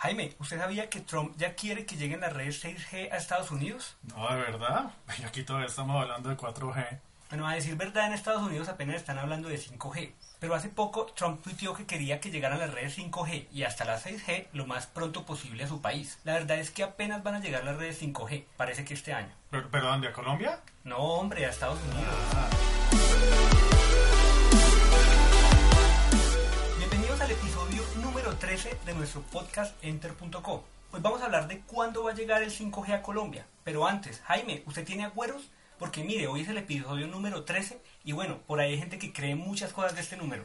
Jaime, ¿usted sabía que Trump ya quiere que lleguen las redes 6G a Estados Unidos? No, de verdad. Y aquí todavía estamos hablando de 4G. Bueno, a decir verdad, en Estados Unidos apenas están hablando de 5G. Pero hace poco Trump tuiteó que quería que llegaran las redes 5G y hasta las 6G lo más pronto posible a su país. La verdad es que apenas van a llegar las redes 5G. Parece que este año. ¿Pero, pero dónde? ¿A Colombia? No, hombre, a Estados Unidos. Bienvenidos 13 de nuestro podcast Enter.co. Hoy vamos a hablar de cuándo va a llegar el 5G a Colombia. Pero antes, Jaime, ¿usted tiene agüeros? Porque mire, hoy es el episodio número 13 y bueno, por ahí hay gente que cree muchas cosas de este número.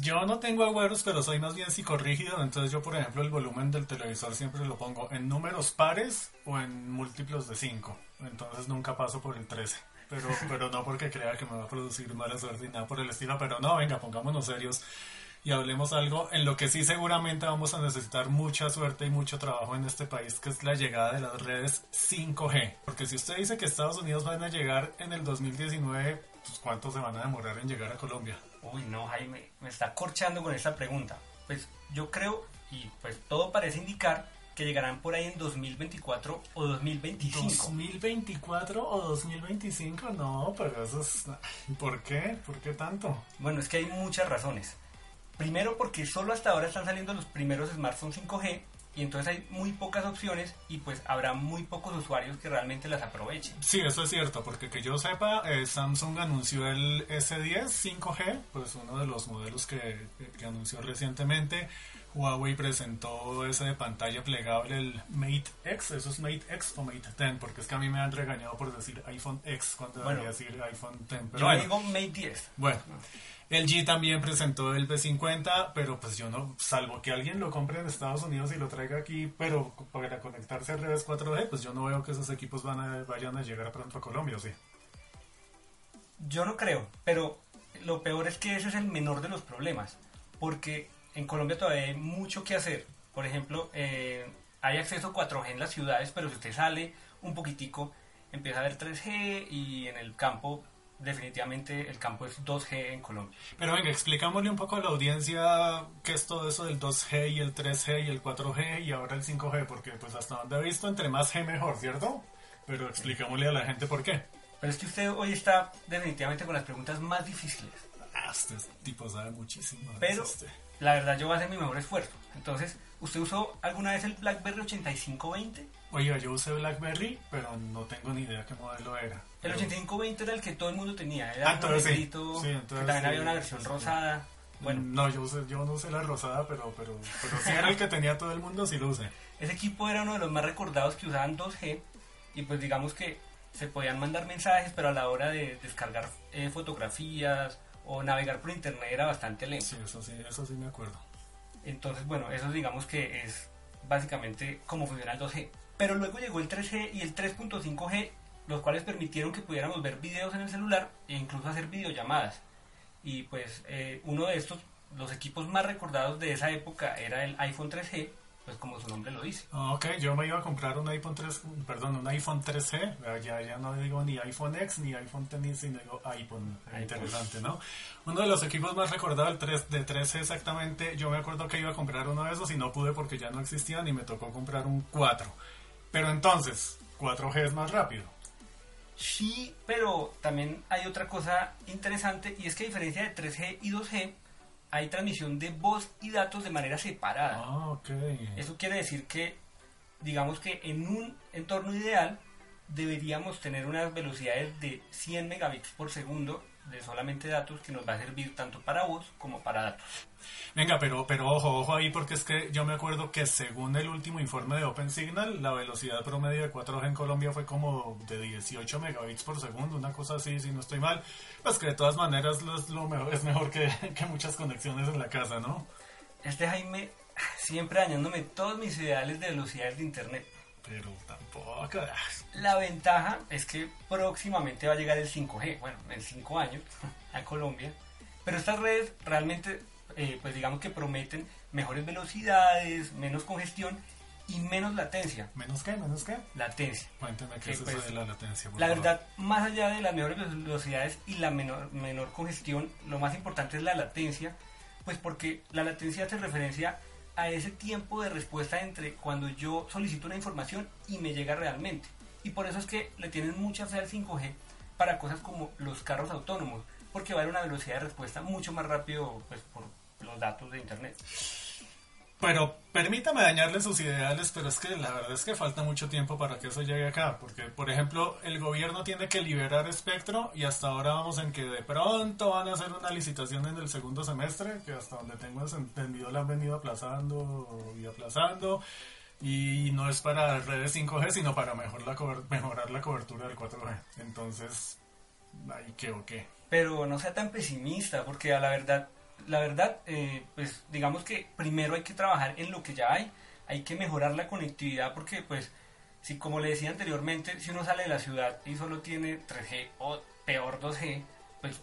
Yo no tengo agüeros, pero soy más bien psicorrígido, entonces yo por ejemplo el volumen del televisor siempre lo pongo en números pares o en múltiplos de 5, entonces nunca paso por el 13. Pero, pero no porque crea que me va a producir mala suerte y nada por el estilo, pero no, venga, pongámonos serios y hablemos algo en lo que sí seguramente vamos a necesitar mucha suerte y mucho trabajo en este país, que es la llegada de las redes 5G. Porque si usted dice que Estados Unidos van a llegar en el 2019, pues ¿cuánto se van a demorar en llegar a Colombia? Uy, no, Jaime, me está corchando con esta pregunta. Pues yo creo, y pues todo parece indicar, que llegarán por ahí en 2024 o 2025. ¿2024 o 2025? No, pero eso es... ¿Por qué? ¿Por qué tanto? Bueno, es que hay muchas razones. Primero porque solo hasta ahora están saliendo los primeros smartphones 5G y entonces hay muy pocas opciones y pues habrá muy pocos usuarios que realmente las aprovechen. Sí, eso es cierto, porque que yo sepa, eh, Samsung anunció el S10 5G, pues uno de los modelos que, que anunció recientemente. Huawei presentó ese de pantalla plegable, el Mate X, eso es Mate X o Mate 10, porque es que a mí me han regañado por decir iPhone X cuando Bueno, debería decir iPhone 10. Pero Yo bueno. digo Mate 10. Bueno, el G también presentó el B50, pero pues yo no, salvo que alguien lo compre en Estados Unidos y lo traiga aquí, pero para conectarse a redes 4G, pues yo no veo que esos equipos van a, vayan a llegar pronto a Colombia, ¿o sí? Yo no creo, pero lo peor es que ese es el menor de los problemas, porque en Colombia todavía hay mucho que hacer. Por ejemplo, eh, hay acceso a 4G en las ciudades, pero si usted sale un poquitico, empieza a ver 3G y en el campo, definitivamente el campo es 2G en Colombia. Pero venga, explicámosle un poco a la audiencia qué es todo eso del 2G y el 3G y el 4G y ahora el 5G, porque pues hasta donde he visto, entre más G mejor, ¿cierto? Pero explicámosle a la gente por qué. Pero es que usted hoy está definitivamente con las preguntas más difíciles. Ah, este tipo sabe muchísimo. Pero Este. La verdad yo voy a hacer mi mejor esfuerzo. Entonces, ¿usted usó alguna vez el BlackBerry 8520? Oiga, yo usé BlackBerry, pero no tengo ni idea qué modelo era. El Pero- 8520 era el que todo el mundo tenía. Era Ah, un sí. Sí, entonces también sí, había una versión rosada. Bueno, No, yo, usé- yo no usé la rosada, pero, pero, pero sí era el que tenía todo el mundo, sí lo usé. ese equipo era uno de los más recordados que usaban 2G y pues digamos que se podían mandar mensajes, pero a la hora de descargar eh, fotografías o navegar por internet era bastante lento. Sí, eso sí, eso sí me acuerdo. Entonces, bueno, eso digamos que es básicamente cómo funciona el 2G. Pero luego llegó el 3G y el 3.5G, los cuales permitieron que pudiéramos ver videos en el celular e incluso hacer videollamadas. Y pues eh, uno de estos, los equipos más recordados de esa época era el iPhone 3G, pues como su nombre lo dice. Ah, Ok, yo me iba a comprar un iPhone 3, perdón, un iPhone 3G, ah, ya, ya no digo ni iPhone X ni iPhone X, sino digo iPhone, iPhone. interesante, ¿no? Uno de los equipos más recordados el 3, de 3G exactamente, yo me acuerdo que iba a comprar uno de esos y no pude porque ya no existían y me tocó comprar un 4. Pero entonces, 4G es más rápido. Sí, pero también hay otra cosa interesante y es que a diferencia de 3G y 2G, hay transmisión de voz y datos de manera separada. Ah. Eso quiere decir que, digamos que en un entorno ideal deberíamos tener unas velocidades de 100 megabits por segundo de solamente datos que nos va a servir tanto para voz como para datos. Venga, pero, pero ojo, ojo ahí, porque es que yo me acuerdo que según el último informe de OpenSignal, la velocidad promedio de 4G en Colombia fue como de 18 megabits por segundo, una cosa así, si no estoy mal. Pues que de todas maneras lo es, lo mejor, es mejor que, que muchas conexiones en la casa, ¿no? Este Jaime siempre dañándome todos mis ideales de velocidades de internet. Pero tampoco. La ventaja es que próximamente va a llegar el 5G, bueno, en 5 años a Colombia. Pero estas redes realmente, eh, pues digamos que prometen mejores velocidades, menos congestión y menos latencia. ¿Menos qué? ¿Menos qué? Latencia. Cuénteme qué Que, es eso pues, de la latencia. por La favor. verdad, más allá de las mejores velocidades y la menor, menor congestión, lo más importante es la latencia, pues porque la latencia hace referencia a ese tiempo de respuesta entre cuando yo solicito una información y me llega realmente. Y por eso es que le tienen mucha fe al 5G para cosas como los carros autónomos, porque va a haber una velocidad de respuesta mucho más rápido pues, por los datos de Internet. Pero permítame dañarle sus ideales, pero es que la verdad es que falta mucho tiempo para que eso llegue acá. Porque, por ejemplo, el gobierno tiene que liberar espectro y hasta ahora vamos en que de pronto van a hacer una licitación en el segundo semestre, que hasta donde tengo entendido la han venido aplazando y aplazando. Y no es para redes 5G, sino para mejor la mejorar la cobertura del 4G. Entonces, ¿ahí qué o qué? pero no sea tan pesimista, porque a la verdad, la verdad, eh, pues digamos que primero hay que trabajar en lo que ya hay, hay que mejorar la conectividad, porque pues, si como le decía anteriormente, si uno sale de la ciudad y solo tiene 3G o peor 2G, pues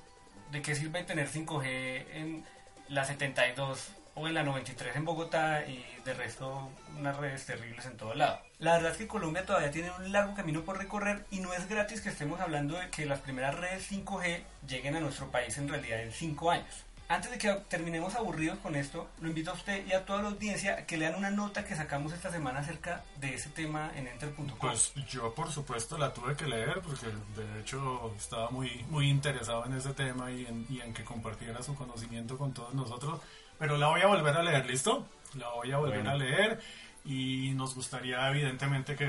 ¿de qué sirve tener 5G en la 72 o en la 93 en Bogotá y de resto unas redes terribles en todo lado. La verdad es que Colombia todavía tiene un largo camino por recorrer y no es gratis que estemos hablando de que las primeras redes 5G lleguen a nuestro país en realidad en 5 años. Antes de que terminemos aburridos con esto, lo invito a usted y a toda la audiencia a que lean una nota que sacamos esta semana acerca de ese tema en enter.com. Pues yo por supuesto la tuve que leer porque de hecho estaba muy, muy interesado en ese tema y en, y en que compartiera su conocimiento con todos nosotros. Pero la voy a volver a leer, ¿listo? La voy a volver Bueno. a leer y nos gustaría evidentemente que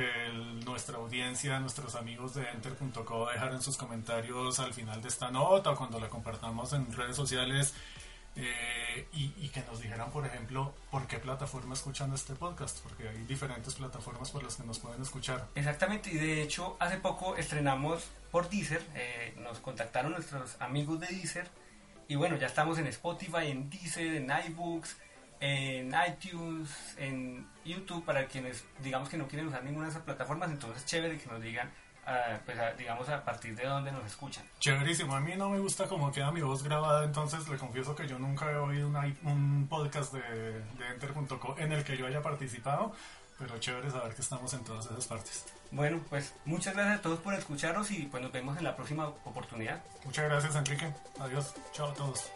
nuestra audiencia, nuestros amigos de enter.co dejaran sus comentarios al final de esta nota o cuando la compartamos en redes sociales eh, y, y que nos dijeran, por ejemplo, por qué plataforma escuchan este podcast, porque hay diferentes plataformas por las que nos pueden escuchar. Exactamente, y de hecho hace poco estrenamos por Deezer, eh, nos contactaron nuestros amigos de Deezer, y bueno, ya estamos en Spotify, en Deezer, en iBooks, en iTunes, en YouTube, para quienes digamos que no quieren usar ninguna de esas plataformas, entonces chévere que nos digan, ah, pues a- digamos a partir de dónde nos escuchan. Chéverísimo, a mí no me gusta cómo queda mi voz grabada, entonces le confieso que yo nunca he oído una- un podcast de, de Enter.co en el que yo haya participado, pero chévere saber que estamos en todas esas partes. Bueno, pues muchas gracias a todos por escucharnos y pues nos vemos en la próxima oportunidad. Muchas gracias Enrique, adiós, chao a todos.